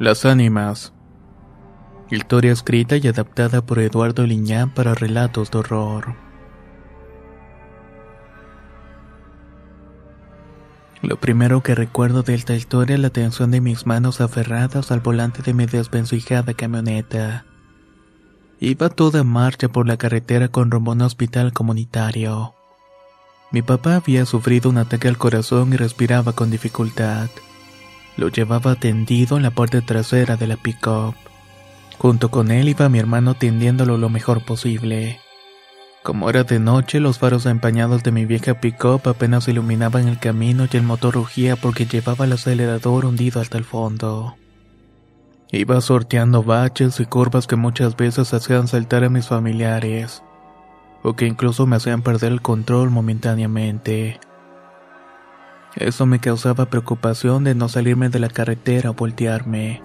Las ánimas. Historia escrita y adaptada por Eduardo Liñán para relatos de horror. Lo primero que recuerdo de esta historia es la tensión de mis manos aferradas al volante de mi desvencijada camioneta. Iba toda marcha por la carretera con rumbo a hospital comunitario. Mi papá había sufrido un ataque al corazón y respiraba con dificultad. Lo llevaba tendido en la parte trasera de la pick-up. Junto con él iba mi hermano tendiéndolo lo mejor posible. Como era de noche, los faros empañados de mi vieja pick-up apenas iluminaban el camino y el motor rugía porque llevaba el acelerador hundido hasta el fondo. Iba sorteando baches y curvas que muchas veces hacían saltar a mis familiares, o que incluso me hacían perder el control momentáneamente. Eso me causaba preocupación de no salirme de la carretera o voltearme.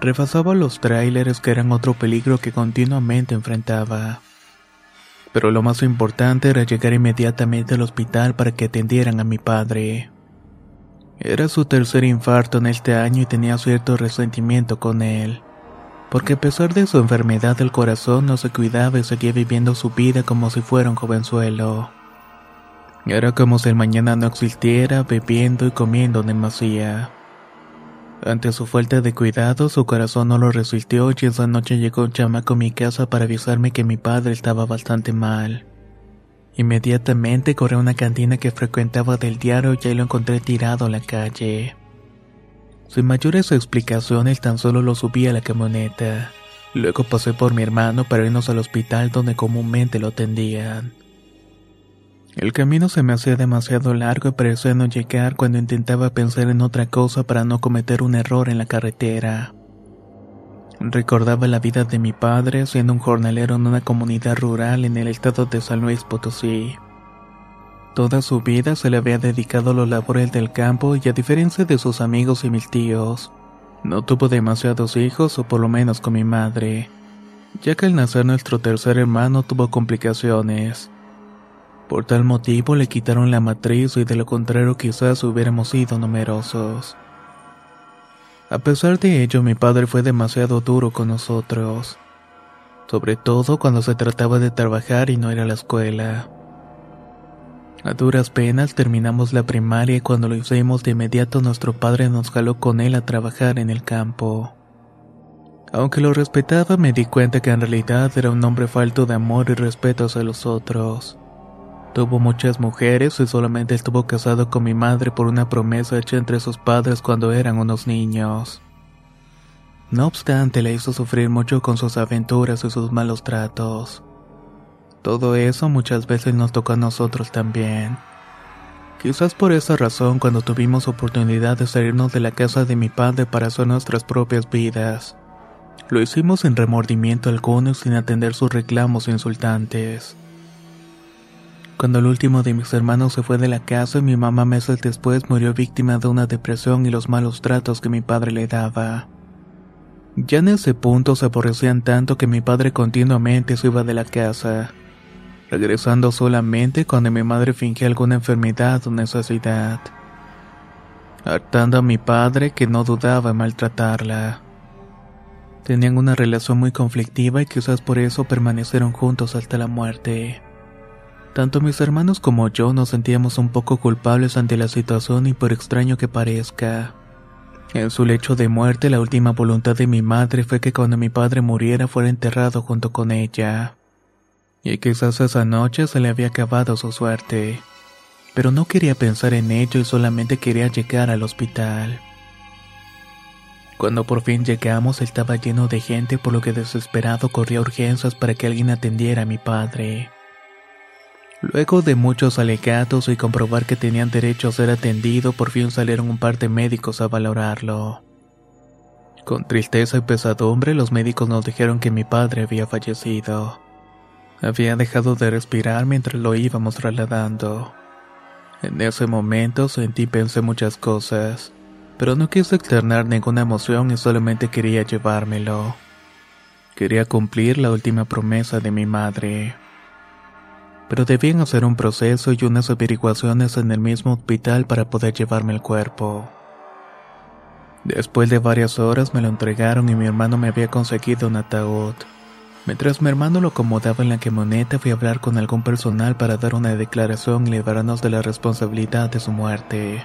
Refasaba los tráileres que eran otro peligro que continuamente enfrentaba. Pero lo más importante era llegar inmediatamente al hospital para que atendieran a mi padre. Era su tercer infarto en este año y tenía cierto resentimiento con él, porque a pesar de su enfermedad del corazón no se cuidaba y seguía viviendo su vida como si fuera un jovenzuelo. Era como si el mañana no existiera, bebiendo y comiendo demasiado. Ante su falta de cuidado, su corazón no lo resistió y esa noche llegó un chamaco a mi casa para avisarme que mi padre estaba bastante mal. Inmediatamente corrí a una cantina que frecuentaba del diario y ahí lo encontré tirado en la calle. Sin mayores explicaciones, tan solo lo subí a la camioneta. Luego pasé por mi hermano para irnos al hospital donde comúnmente lo atendían. El camino se me hacía demasiado largo y parecía no llegar cuando intentaba pensar en otra cosa para no cometer un error en la carretera. Recordaba la vida de mi padre siendo un jornalero en una comunidad rural en el estado de San Luis Potosí. Toda su vida se le había dedicado a los labores del campo y a diferencia de sus amigos y mis tíos, no tuvo demasiados hijos o por lo menos con mi madre, ya que al nacer nuestro tercer hermano tuvo complicaciones. Por tal motivo le quitaron la matriz y de lo contrario quizás hubiéramos sido numerosos. A pesar de ello, mi padre fue demasiado duro con nosotros, sobre todo cuando se trataba de trabajar y no ir a la escuela. A duras penas terminamos la primaria y cuando lo hicimos de inmediato nuestro padre nos jaló con él a trabajar en el campo. Aunque lo respetaba me di cuenta que en realidad era un hombre falto de amor y respeto hacia los otros. Tuvo muchas mujeres y solamente estuvo casado con mi madre por una promesa hecha entre sus padres cuando eran unos niños. No obstante, le hizo sufrir mucho con sus aventuras y sus malos tratos. Todo eso muchas veces nos tocó a nosotros también. Quizás por esa razón, cuando tuvimos oportunidad de salirnos de la casa de mi padre para hacer nuestras propias vidas, lo hicimos sin remordimiento alguno y sin atender sus reclamos insultantes. Cuando el último de mis hermanos se fue de la casa, mi mamá meses después murió víctima de una depresión y los malos tratos que mi padre le daba. Ya en ese punto se aborrecían tanto que mi padre continuamente se iba de la casa, regresando solamente cuando mi madre fingía alguna enfermedad o necesidad, hartando a mi padre que no dudaba en maltratarla. Tenían una relación muy conflictiva y quizás por eso permanecieron juntos hasta la muerte. Tanto mis hermanos como yo nos sentíamos un poco culpables ante la situación y por extraño que parezca. En su lecho de muerte la última voluntad de mi madre fue que cuando mi padre muriera fuera enterrado junto con ella. Y quizás esa noche se le había acabado su suerte. Pero no quería pensar en ello y solamente quería llegar al hospital. Cuando por fin llegamos estaba lleno de gente por lo que desesperado corría urgencias para que alguien atendiera a mi padre. Luego de muchos alegatos y comprobar que tenían derecho a ser atendido, por fin salieron un par de médicos a valorarlo. Con tristeza y pesadumbre los médicos nos dijeron que mi padre había fallecido. Había dejado de respirar mientras lo íbamos trasladando. En ese momento sentí y pensé muchas cosas pero no quise externar ninguna emoción y solamente quería llevármelo. Quería cumplir la última promesa de mi madre. Pero debían hacer un proceso y unas averiguaciones en el mismo hospital para poder llevarme el cuerpo. Después de varias horas me lo entregaron y mi hermano me había conseguido un ataúd. Mientras mi hermano lo acomodaba en la camioneta fui a hablar con algún personal para dar una declaración y librarnos de la responsabilidad de su muerte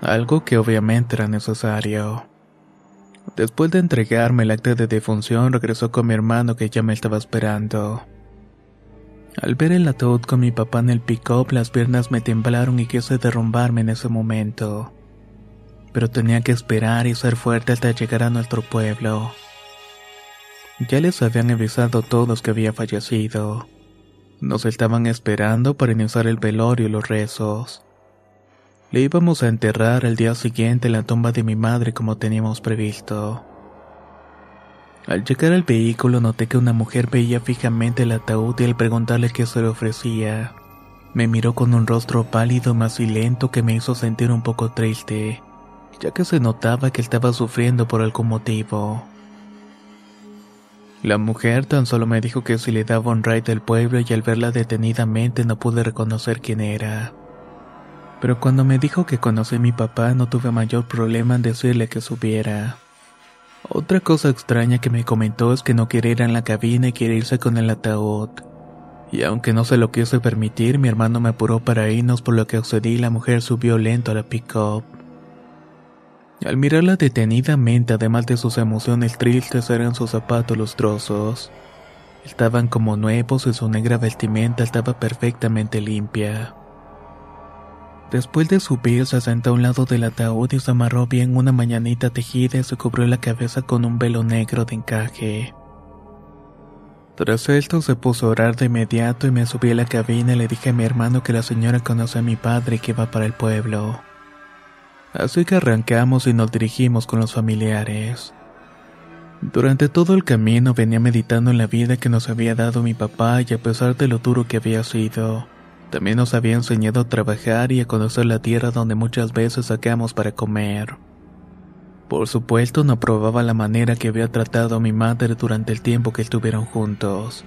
algo que obviamente era necesario. Después de entregarme el acta de defunción, regresó con mi hermano que ya me estaba esperando. Al ver el ataúd con mi papá en el pick-up, las piernas me temblaron y quise derrumbarme en ese momento. Pero tenía que esperar y ser fuerte hasta llegar a nuestro pueblo. Ya les habían avisado todos que había fallecido. Nos estaban esperando para iniciar el velorio y los rezos. Le íbamos a enterrar al día siguiente en la tumba de mi madre como teníamos previsto. Al llegar al vehículo noté que una mujer veía fijamente el ataúd y al preguntarle qué se le ofrecía, me miró con un rostro pálido más lento que me hizo sentir un poco triste, ya que se notaba que estaba sufriendo por algún motivo. La mujer tan solo me dijo que si le daba un ride del pueblo y al verla detenidamente no pude reconocer quién era pero cuando me dijo que conocí a mi papá no tuve mayor problema en decirle que subiera. Otra cosa extraña que me comentó es que no quiere ir en la cabina y quiere irse con el ataúd. Y aunque no se lo quise permitir, mi hermano me apuró para irnos por lo que accedí y la mujer subió lento a la pick-up. Al mirarla detenidamente, además de sus emociones tristes, eran sus zapatos lustrosos. Estaban como nuevos y su negra vestimenta estaba perfectamente limpia. Después de subir, se sentó a un lado del ataúd y se amarró bien una mañanita tejida y se cubrió la cabeza con un velo negro de encaje. Tras esto se puso a orar de inmediato y me subí a la cabina y le dije a mi hermano que la señora conoce a mi padre y que va para el pueblo. Así que arrancamos y nos dirigimos con los familiares. Durante todo el camino venía meditando en la vida que nos había dado mi papá y a pesar de lo duro que había sido, también nos había enseñado a trabajar y a conocer la tierra donde muchas veces sacamos para comer. Por supuesto no probaba la manera que había tratado a mi madre durante el tiempo que estuvieron juntos.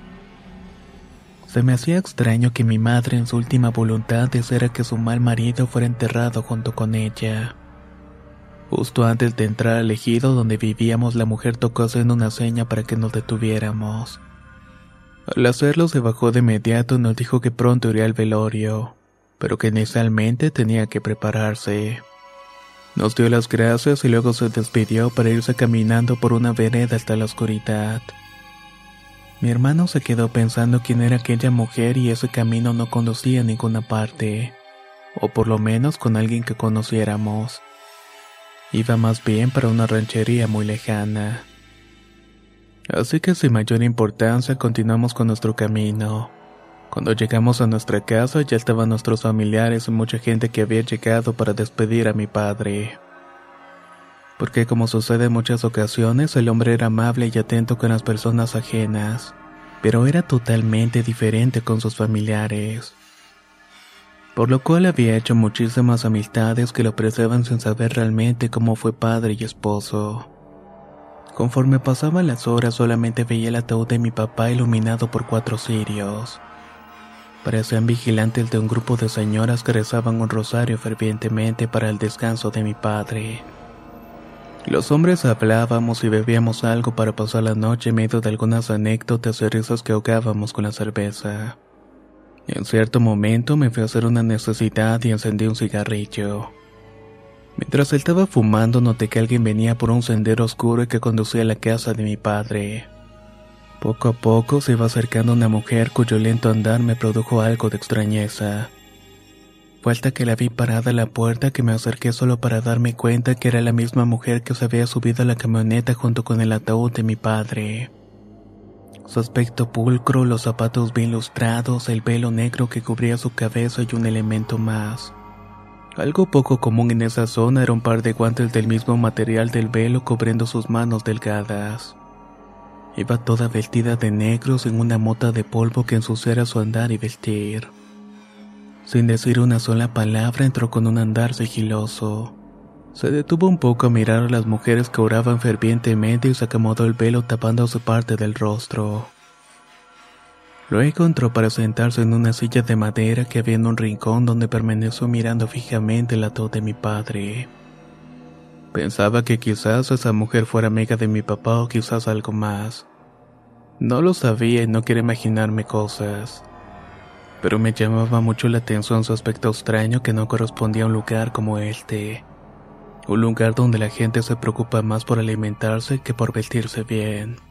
Se me hacía extraño que mi madre en su última voluntad deseara que su mal marido fuera enterrado junto con ella. Justo antes de entrar al ejido donde vivíamos la mujer tocó haciendo una seña para que nos detuviéramos. Al hacerlo se bajó de inmediato y nos dijo que pronto iría al velorio, pero que inicialmente tenía que prepararse. Nos dio las gracias y luego se despidió para irse caminando por una vereda hasta la oscuridad. Mi hermano se quedó pensando quién era aquella mujer y ese camino no conducía a ninguna parte, o por lo menos con alguien que conociéramos. Iba más bien para una ranchería muy lejana. Así que sin mayor importancia continuamos con nuestro camino. Cuando llegamos a nuestra casa ya estaban nuestros familiares y mucha gente que había llegado para despedir a mi padre. Porque como sucede en muchas ocasiones, el hombre era amable y atento con las personas ajenas, pero era totalmente diferente con sus familiares. Por lo cual había hecho muchísimas amistades que lo apreciaban sin saber realmente cómo fue padre y esposo. Conforme pasaban las horas solamente veía el ataúd de mi papá iluminado por cuatro cirios. Parecían vigilantes de un grupo de señoras que rezaban un rosario fervientemente para el descanso de mi padre. Los hombres hablábamos y bebíamos algo para pasar la noche en medio de algunas anécdotas y risas que ahogábamos con la cerveza. En cierto momento me fui a hacer una necesidad y encendí un cigarrillo. Mientras estaba fumando noté que alguien venía por un sendero oscuro que conducía a la casa de mi padre. Poco a poco se iba acercando una mujer cuyo lento andar me produjo algo de extrañeza. Fue hasta que la vi parada a la puerta que me acerqué solo para darme cuenta que era la misma mujer que se había subido a la camioneta junto con el ataúd de mi padre. Su aspecto pulcro, los zapatos bien lustrados, el velo negro que cubría su cabeza y un elemento más. Algo poco común en esa zona era un par de guantes del mismo material del velo cubriendo sus manos delgadas. Iba toda vestida de negro sin una mota de polvo que ensuciara su andar y vestir. Sin decir una sola palabra entró con un andar sigiloso. Se detuvo un poco a mirar a las mujeres que oraban fervientemente y se acomodó el velo tapando su parte del rostro. Luego entró para sentarse en una silla de madera que había en un rincón donde permaneció mirando fijamente el ataúd de mi padre. Pensaba que quizás esa mujer fuera amiga de mi papá o quizás algo más. No lo sabía y no quería imaginarme cosas. Pero me llamaba mucho la atención su aspecto extraño que no correspondía a un lugar como este. Un lugar donde la gente se preocupa más por alimentarse que por vestirse bien.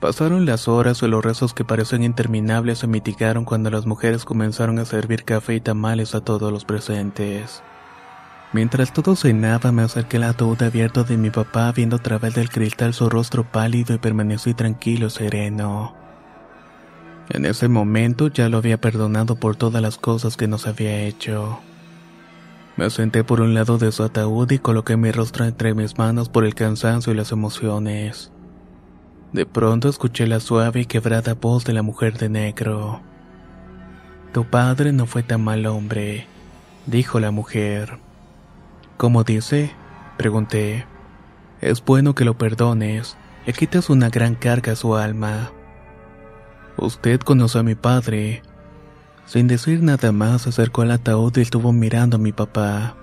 Pasaron las horas y los rezos que parecen interminables se mitigaron cuando las mujeres comenzaron a servir café y tamales a todos los presentes. Mientras todo cenaba, me acerqué al ataúd abierto de mi papá, viendo a través del cristal su rostro pálido y permanecí tranquilo sereno. En ese momento ya lo había perdonado por todas las cosas que nos había hecho. Me senté por un lado de su ataúd y coloqué mi rostro entre mis manos por el cansancio y las emociones. De pronto escuché la suave y quebrada voz de la mujer de negro. Tu padre no fue tan mal hombre, dijo la mujer. ¿Cómo dice? Pregunté. Es bueno que lo perdones, le quitas una gran carga a su alma. Usted conoce a mi padre. Sin decir nada más, se acercó al ataúd y estuvo mirando a mi papá.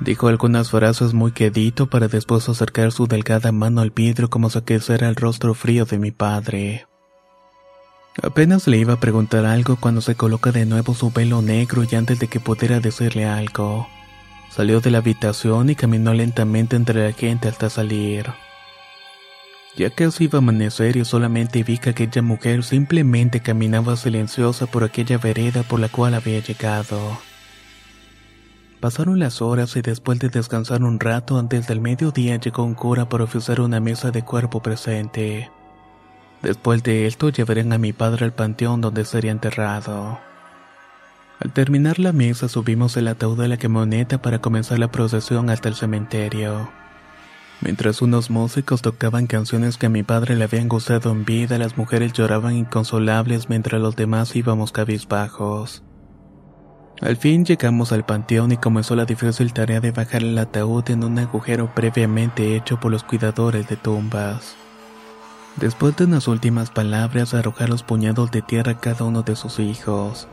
Dijo algunas frases muy quedito para después acercar su delgada mano al vidrio como si aqueciera el rostro frío de mi padre. Apenas le iba a preguntar algo cuando se coloca de nuevo su velo negro y antes de que pudiera decirle algo. Salió de la habitación y caminó lentamente entre la gente hasta salir. Ya casi iba a amanecer y solamente vi que aquella mujer simplemente caminaba silenciosa por aquella vereda por la cual había llegado. Pasaron las horas y después de descansar un rato antes del mediodía llegó un cura para ofrecer una mesa de cuerpo presente. Después de esto llevarían a mi padre al panteón donde sería enterrado. Al terminar la mesa subimos el ataúd de la camioneta para comenzar la procesión hasta el cementerio. Mientras unos músicos tocaban canciones que a mi padre le habían gustado en vida, las mujeres lloraban inconsolables mientras los demás íbamos cabizbajos. Al fin llegamos al panteón y comenzó la difícil tarea de bajar el ataúd en un agujero previamente hecho por los cuidadores de tumbas. Después de unas últimas palabras, arrojar los puñados de tierra a cada uno de sus hijos.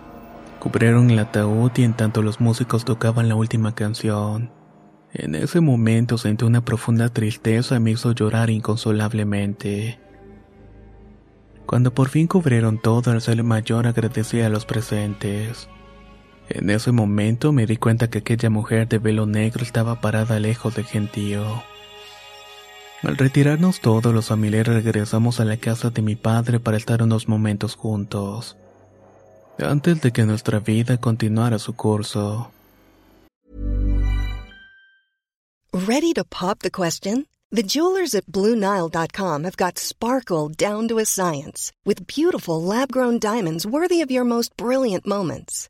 Cubrieron el ataúd y en tanto los músicos tocaban la última canción. En ese momento sentí una profunda tristeza y me hizo llorar inconsolablemente. Cuando por fin cubrieron todo, el ser mayor agradecía a los presentes. En ese momento me di cuenta que aquella mujer de velo negro estaba parada lejos del gentío. Al retirarnos todos los familiares regresamos a la casa de mi padre para estar unos momentos juntos. antes de que nuestra vida continuara su curso. Ready to pop the question? The jewelers at BlueNile.com have got sparkle down to a science with beautiful lab-grown diamonds worthy of your most brilliant moments.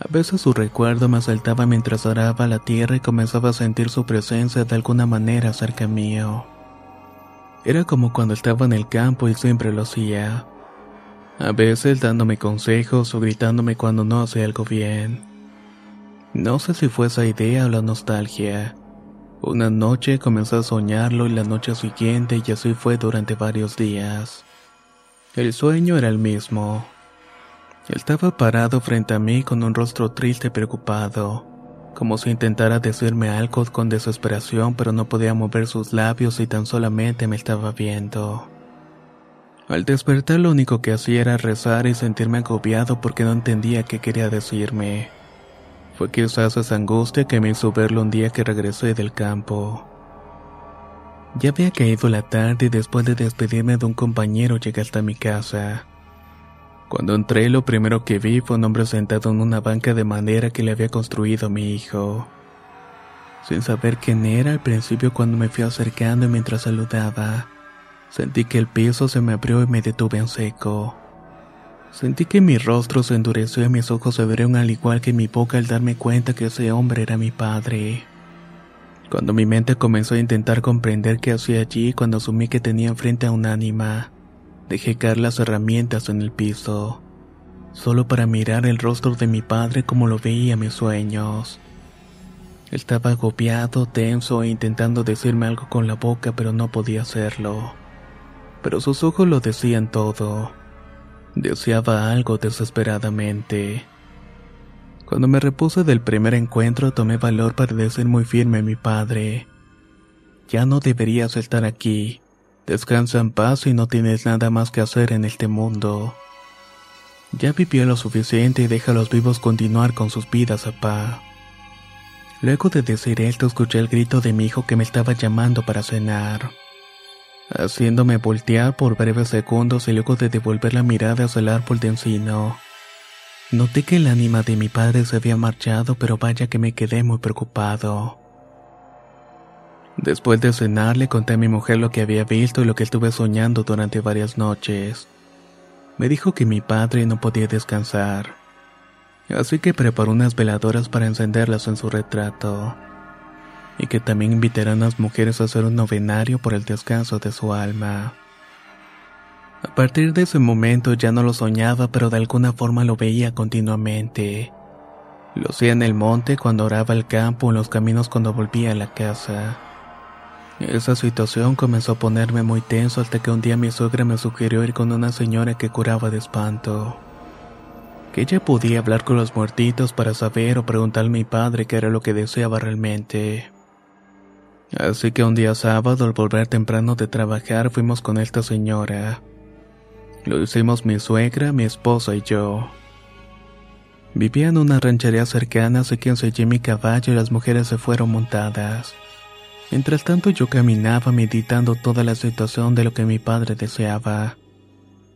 A veces su recuerdo me asaltaba mientras araba la tierra y comenzaba a sentir su presencia de alguna manera cerca mío. Era como cuando estaba en el campo y siempre lo hacía. A veces dándome consejos o gritándome cuando no hacía algo bien. No sé si fue esa idea o la nostalgia. Una noche comencé a soñarlo y la noche siguiente y así fue durante varios días. El sueño era el mismo. Estaba parado frente a mí con un rostro triste y preocupado, como si intentara decirme algo con desesperación pero no podía mover sus labios y tan solamente me estaba viendo. Al despertar lo único que hacía era rezar y sentirme agobiado porque no entendía qué quería decirme. Fue quizás esa angustia que me hizo verlo un día que regresé del campo. Ya había caído la tarde y después de despedirme de un compañero llegué hasta mi casa. Cuando entré lo primero que vi fue un hombre sentado en una banca de madera que le había construido mi hijo. Sin saber quién era al principio cuando me fui acercando y mientras saludaba, sentí que el piso se me abrió y me detuve en seco. Sentí que mi rostro se endureció y mis ojos se abrieron al igual que mi boca al darme cuenta que ese hombre era mi padre. Cuando mi mente comenzó a intentar comprender qué hacía allí cuando asumí que tenía enfrente a un ánima, dejé caer las herramientas en el piso, solo para mirar el rostro de mi padre como lo veía en mis sueños. Estaba agobiado, tenso e intentando decirme algo con la boca, pero no podía hacerlo. Pero sus ojos lo decían todo. Deseaba algo desesperadamente. Cuando me repuse del primer encuentro tomé valor para decir muy firme a mi padre. Ya no deberías estar aquí. Descansa en paz y no tienes nada más que hacer en este mundo. Ya vivió lo suficiente y deja a los vivos continuar con sus vidas, papá. Luego de decir esto escuché el grito de mi hijo que me estaba llamando para cenar, haciéndome voltear por breves segundos y luego de devolver la mirada hacia el árbol de encino. Noté que el ánima de mi padre se había marchado, pero vaya que me quedé muy preocupado. Después de cenar le conté a mi mujer lo que había visto y lo que estuve soñando durante varias noches. Me dijo que mi padre no podía descansar, así que preparó unas veladoras para encenderlas en su retrato, y que también invitarán a las mujeres a hacer un novenario por el descanso de su alma. A partir de ese momento ya no lo soñaba, pero de alguna forma lo veía continuamente. Lo hacía en el monte cuando oraba el campo, en los caminos cuando volvía a la casa. Esa situación comenzó a ponerme muy tenso hasta que un día mi suegra me sugirió ir con una señora que curaba de espanto. Que ella podía hablar con los muertitos para saber o preguntar a mi padre qué era lo que deseaba realmente. Así que un día sábado al volver temprano de trabajar fuimos con esta señora. Lo hicimos mi suegra, mi esposa y yo. Vivía en una ranchería cercana, así que enseñé mi caballo y las mujeres se fueron montadas. Mientras tanto yo caminaba meditando toda la situación de lo que mi padre deseaba,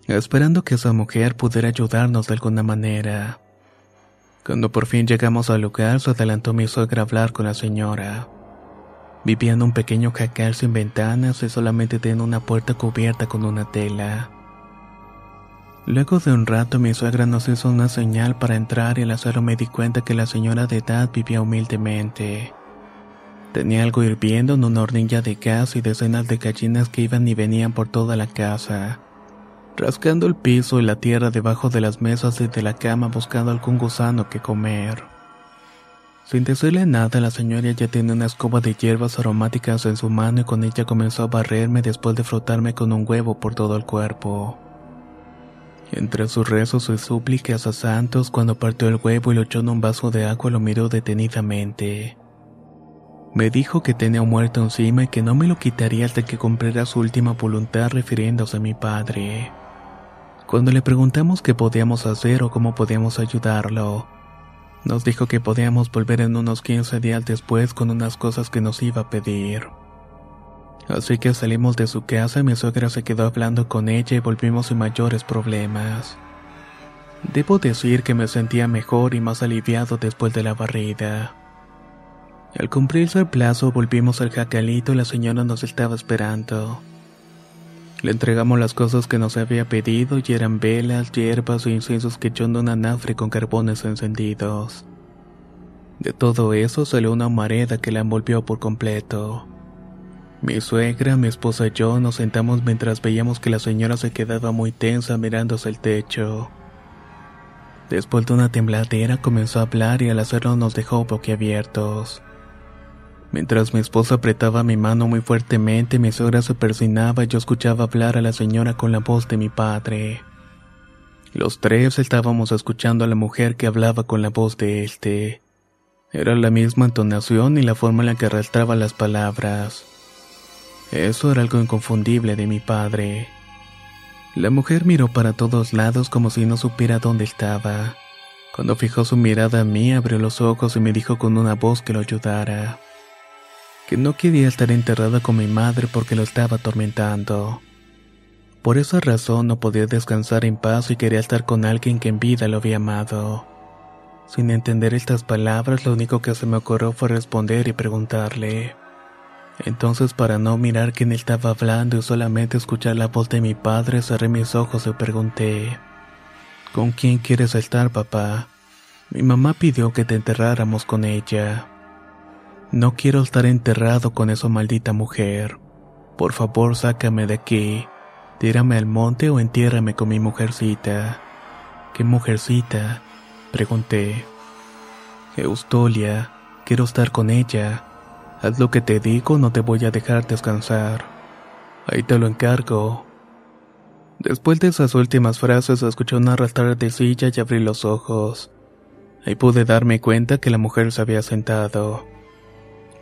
esperando que esa mujer pudiera ayudarnos de alguna manera. Cuando por fin llegamos al lugar, se adelantó mi suegra a hablar con la señora. Vivía en un pequeño jacal sin ventanas y solamente tenía una puerta cubierta con una tela. Luego de un rato mi suegra nos hizo una señal para entrar y al hacerlo me di cuenta que la señora de edad vivía humildemente. Tenía algo hirviendo en una hornilla de gas y decenas de gallinas que iban y venían por toda la casa, rascando el piso y la tierra debajo de las mesas y de la cama buscando algún gusano que comer. Sin decirle nada, la señora ya tenía una escoba de hierbas aromáticas en su mano y con ella comenzó a barrerme después de frotarme con un huevo por todo el cuerpo. Entre sus rezos y súplicas a santos, cuando partió el huevo y lo echó en un vaso de agua, lo miró detenidamente. Me dijo que tenía un muerto encima y que no me lo quitaría hasta que cumpliera su última voluntad refiriéndose a mi padre. Cuando le preguntamos qué podíamos hacer o cómo podíamos ayudarlo, nos dijo que podíamos volver en unos 15 días después con unas cosas que nos iba a pedir. Así que salimos de su casa y mi suegra se quedó hablando con ella y volvimos sin mayores problemas. Debo decir que me sentía mejor y más aliviado después de la barrida. Al cumplirse el plazo volvimos al jacalito y la señora nos estaba esperando. Le entregamos las cosas que nos había pedido y eran velas, hierbas o inciensos que echó en un anafre con carbones encendidos. De todo eso salió una humareda que la envolvió por completo. Mi suegra, mi esposa y yo nos sentamos mientras veíamos que la señora se quedaba muy tensa mirándose el techo. Después de una tembladera comenzó a hablar y al hacerlo nos dejó boquiabiertos. Mientras mi esposa apretaba mi mano muy fuertemente, mi suegra se persinaba y yo escuchaba hablar a la señora con la voz de mi padre. Los tres estábamos escuchando a la mujer que hablaba con la voz de este. Era la misma entonación y la forma en la que arrastraba las palabras. Eso era algo inconfundible de mi padre. La mujer miró para todos lados como si no supiera dónde estaba. Cuando fijó su mirada a mí, abrió los ojos y me dijo con una voz que lo ayudara que no quería estar enterrada con mi madre porque lo estaba atormentando. Por esa razón no podía descansar en paz y quería estar con alguien que en vida lo había amado. Sin entender estas palabras, lo único que se me ocurrió fue responder y preguntarle. Entonces, para no mirar quién estaba hablando y solamente escuchar la voz de mi padre, cerré mis ojos y pregunté: ¿Con quién quieres estar, papá? Mi mamá pidió que te enterráramos con ella. No quiero estar enterrado con esa maldita mujer. Por favor, sácame de aquí. Tírame al monte o entiérrame con mi mujercita. ¿Qué mujercita? Pregunté. Eustolia, quiero estar con ella. Haz lo que te digo, no te voy a dejar descansar. Ahí te lo encargo. Después de esas últimas frases, escuché un arrastrar de silla y abrí los ojos. Ahí pude darme cuenta que la mujer se había sentado.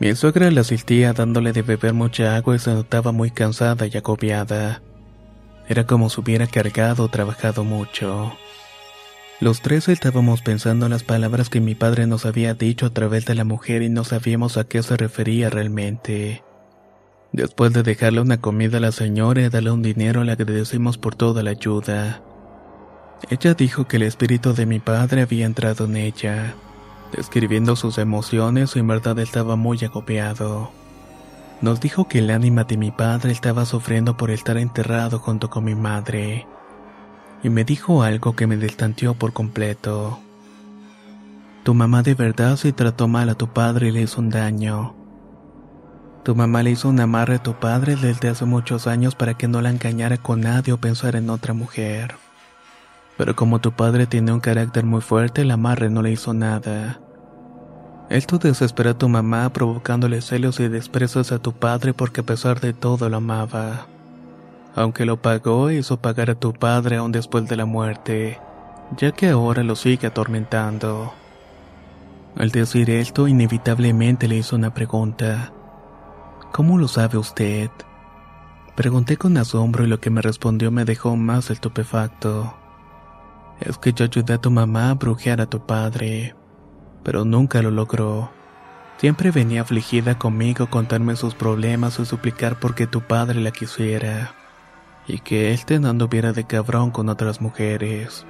Mi suegra la asistía dándole de beber mucha agua y se notaba muy cansada y agobiada. Era como si hubiera cargado o trabajado mucho. Los tres estábamos pensando en las palabras que mi padre nos había dicho a través de la mujer y no sabíamos a qué se refería realmente. Después de dejarle una comida a la señora y darle un dinero, le agradecimos por toda la ayuda. Ella dijo que el espíritu de mi padre había entrado en ella describiendo sus emociones en verdad estaba muy agobiado. Nos dijo que el ánima de mi padre estaba sufriendo por estar enterrado junto con mi madre. Y me dijo algo que me destanteó por completo. Tu mamá de verdad se trató mal a tu padre y le hizo un daño. Tu mamá le hizo un amarre a tu padre desde hace muchos años para que no la engañara con nadie o pensara en otra mujer. Pero como tu padre tiene un carácter muy fuerte, el amarre no le hizo nada. Esto desesperó a tu mamá provocándole celos y desprecios a tu padre porque a pesar de todo lo amaba. Aunque lo pagó, hizo pagar a tu padre aún después de la muerte, ya que ahora lo sigue atormentando. Al decir esto, inevitablemente le hizo una pregunta. ¿Cómo lo sabe usted? Pregunté con asombro y lo que me respondió me dejó más estupefacto. Es que yo ayudé a tu mamá a brujear a tu padre, pero nunca lo logró. Siempre venía afligida conmigo contarme sus problemas y suplicar porque tu padre la quisiera, y que éste no anduviera de cabrón con otras mujeres.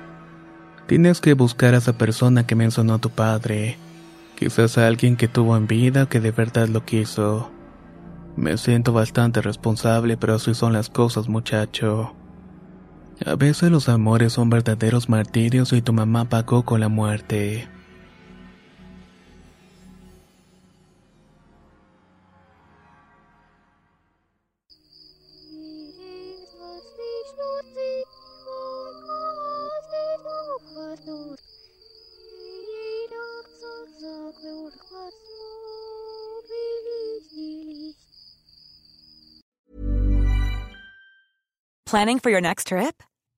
Tienes que buscar a esa persona que mencionó tu padre, quizás a alguien que tuvo en vida o que de verdad lo quiso. Me siento bastante responsable, pero así son las cosas, muchacho. A veces los amores son verdaderos martirios y tu mamá pagó con la muerte. Planning for your next trip?